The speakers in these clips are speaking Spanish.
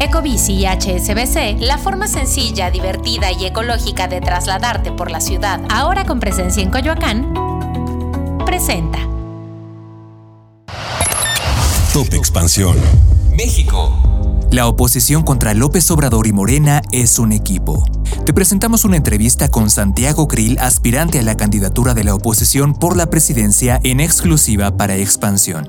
Ecobici y HSBC, la forma sencilla, divertida y ecológica de trasladarte por la ciudad, ahora con presencia en Coyoacán, presenta. Top Expansión. México. La oposición contra López Obrador y Morena es un equipo. Te presentamos una entrevista con Santiago Krill, aspirante a la candidatura de la oposición por la presidencia en exclusiva para Expansión.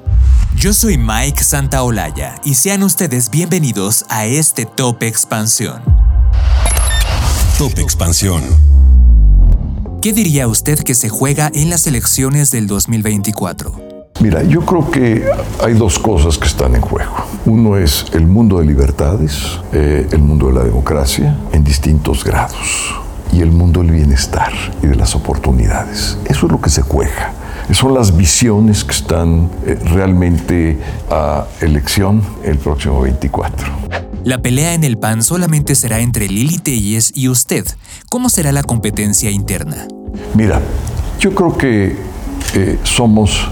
Yo soy Mike Santaolalla y sean ustedes bienvenidos a este Top Expansión. Top Expansión. ¿Qué diría usted que se juega en las elecciones del 2024? Mira, yo creo que hay dos cosas que están en juego. Uno es el mundo de libertades, eh, el mundo de la democracia, en distintos grados, y el mundo del bienestar y de las oportunidades. Eso es lo que se juega. Son las visiones que están eh, realmente a elección el próximo 24. La pelea en el PAN solamente será entre Lili Telles y usted. ¿Cómo será la competencia interna? Mira, yo creo que eh, somos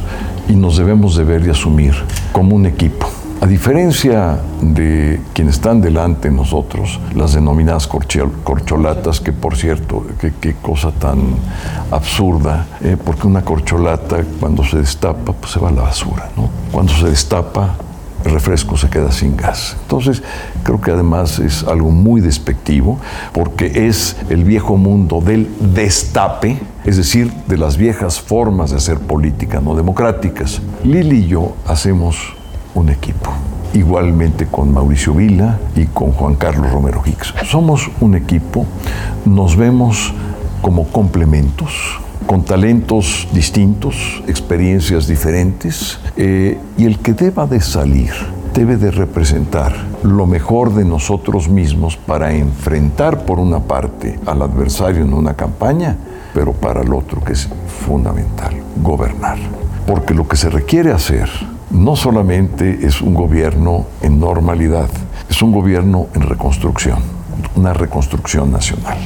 y nos debemos de ver y asumir como un equipo. A diferencia de quienes están delante de nosotros, las denominadas corcholatas, que por cierto, qué cosa tan absurda, eh, porque una corcholata cuando se destapa, pues se va a la basura. Cuando se destapa, refresco se queda sin gas. Entonces, creo que además es algo muy despectivo, porque es el viejo mundo del destape, es decir, de las viejas formas de hacer política no democráticas. Lili y yo hacemos un equipo. Igualmente con Mauricio Vila y con Juan Carlos Romero Hicks. Somos un equipo, nos vemos como complementos, con talentos distintos, experiencias diferentes, eh, y el que deba de salir debe de representar lo mejor de nosotros mismos para enfrentar por una parte al adversario en una campaña, pero para el otro que es fundamental, gobernar. Porque lo que se requiere hacer no solamente es un gobierno en normalidad, es un gobierno en reconstrucción, una reconstrucción nacional.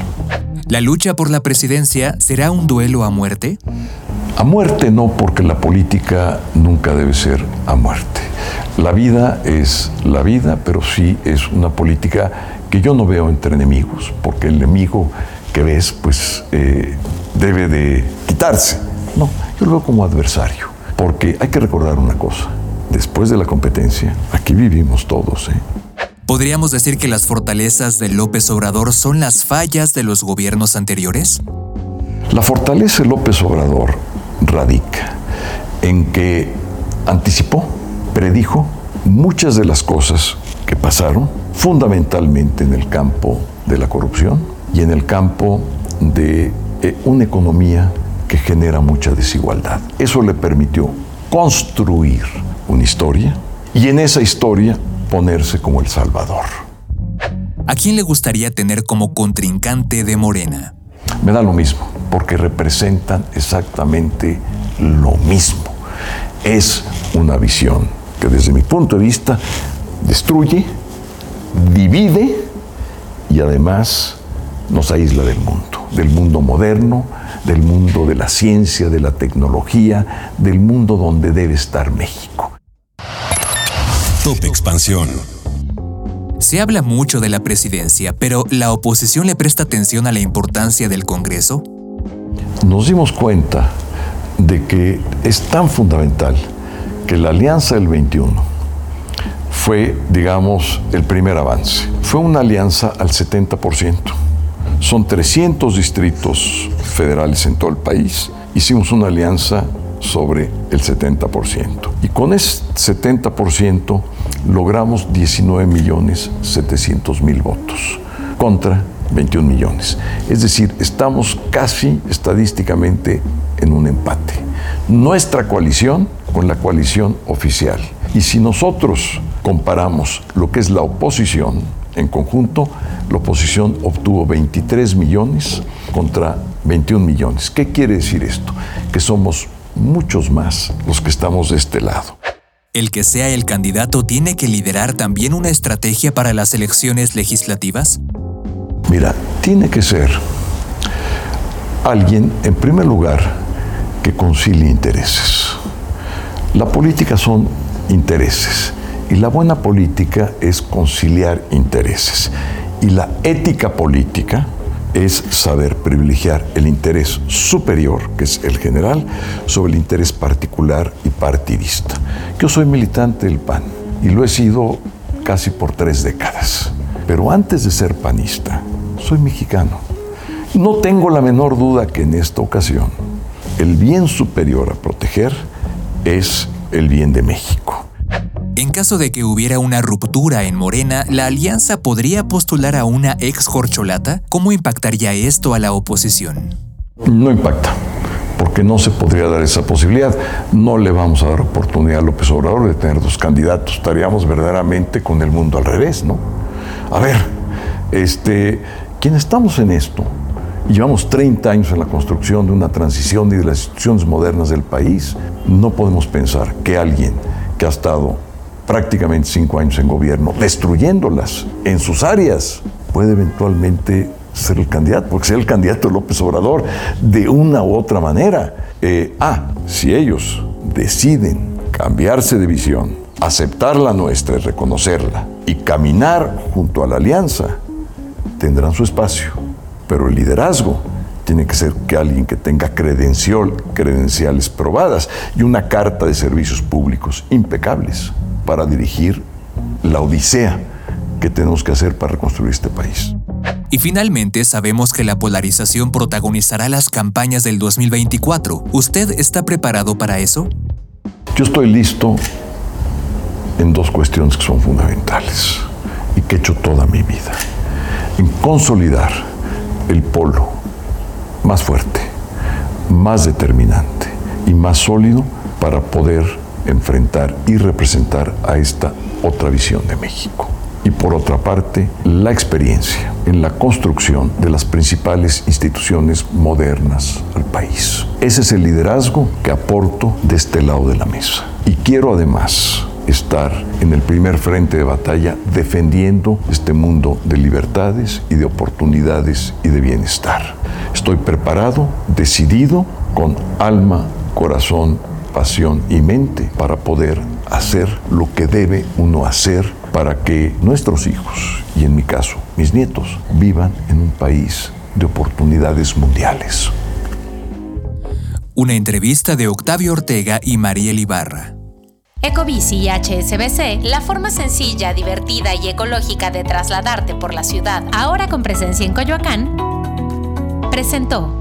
¿La lucha por la presidencia será un duelo a muerte? A muerte no, porque la política nunca debe ser a muerte. La vida es la vida, pero sí es una política que yo no veo entre enemigos, porque el enemigo que ves, pues eh, debe de quitarse. No, yo lo veo como adversario. Porque hay que recordar una cosa, después de la competencia, aquí vivimos todos. ¿eh? ¿Podríamos decir que las fortalezas de López Obrador son las fallas de los gobiernos anteriores? La fortaleza de López Obrador radica en que anticipó, predijo muchas de las cosas que pasaron, fundamentalmente en el campo de la corrupción y en el campo de eh, una economía que genera mucha desigualdad. Eso le permitió construir una historia y en esa historia ponerse como el Salvador. ¿A quién le gustaría tener como contrincante de Morena? Me da lo mismo, porque representan exactamente lo mismo. Es una visión que desde mi punto de vista destruye, divide y además nos aísla del mundo, del mundo moderno, del mundo de la ciencia, de la tecnología, del mundo donde debe estar México. Top Expansión. Se habla mucho de la presidencia, pero ¿la oposición le presta atención a la importancia del Congreso? Nos dimos cuenta de que es tan fundamental que la Alianza del 21 fue, digamos, el primer avance. Fue una alianza al 70%. Son 300 distritos federales en todo el país. Hicimos una alianza sobre el 70%. Y con ese 70% logramos 19 millones 700 mil votos contra 21 millones. Es decir, estamos casi estadísticamente en un empate. Nuestra coalición con la coalición oficial. Y si nosotros comparamos lo que es la oposición, en conjunto, la oposición obtuvo 23 millones contra 21 millones. ¿Qué quiere decir esto? Que somos muchos más los que estamos de este lado. ¿El que sea el candidato tiene que liderar también una estrategia para las elecciones legislativas? Mira, tiene que ser alguien, en primer lugar, que concilie intereses. La política son intereses Y la buena política es conciliar intereses. Y la ética política es saber privilegiar el interés superior, que es el general, sobre el interés particular y partidista. Yo soy militante del PAN y lo he sido casi por tres décadas. Pero antes de ser panista, soy mexicano. No tengo la menor duda que en esta ocasión el bien superior a proteger es el bien de México. En caso de que hubiera una ruptura en Morena, ¿la alianza podría postular a una ex corcholata? ¿Cómo impactaría esto a la oposición? No impacta, porque no se podría dar esa posibilidad. No le vamos a dar oportunidad a López Obrador de tener dos candidatos. Estaríamos verdaderamente con el mundo al revés, ¿no? A ver, este, quien estamos en esto, y llevamos 30 años en la construcción de una transición y de las instituciones modernas del país, no podemos pensar que alguien que ha estado prácticamente cinco años en gobierno, destruyéndolas en sus áreas, puede eventualmente ser el candidato, porque ser el candidato López Obrador de una u otra manera. Eh, ah, si ellos deciden cambiarse de visión, aceptar la nuestra y reconocerla, y caminar junto a la alianza, tendrán su espacio. Pero el liderazgo tiene que ser que alguien que tenga credencial, credenciales probadas y una carta de servicios públicos impecables para dirigir la odisea que tenemos que hacer para reconstruir este país. Y finalmente sabemos que la polarización protagonizará las campañas del 2024. ¿Usted está preparado para eso? Yo estoy listo en dos cuestiones que son fundamentales y que he hecho toda mi vida. En consolidar el polo más fuerte, más determinante y más sólido para poder enfrentar y representar a esta otra visión de México. Y por otra parte, la experiencia en la construcción de las principales instituciones modernas al país. Ese es el liderazgo que aporto de este lado de la mesa. Y quiero además estar en el primer frente de batalla defendiendo este mundo de libertades y de oportunidades y de bienestar. Estoy preparado, decidido, con alma, corazón pasión y mente para poder hacer lo que debe uno hacer para que nuestros hijos, y en mi caso mis nietos, vivan en un país de oportunidades mundiales. Una entrevista de Octavio Ortega y Mariel Ibarra. Ecobici y HSBC, la forma sencilla, divertida y ecológica de trasladarte por la ciudad, ahora con presencia en Coyoacán, presentó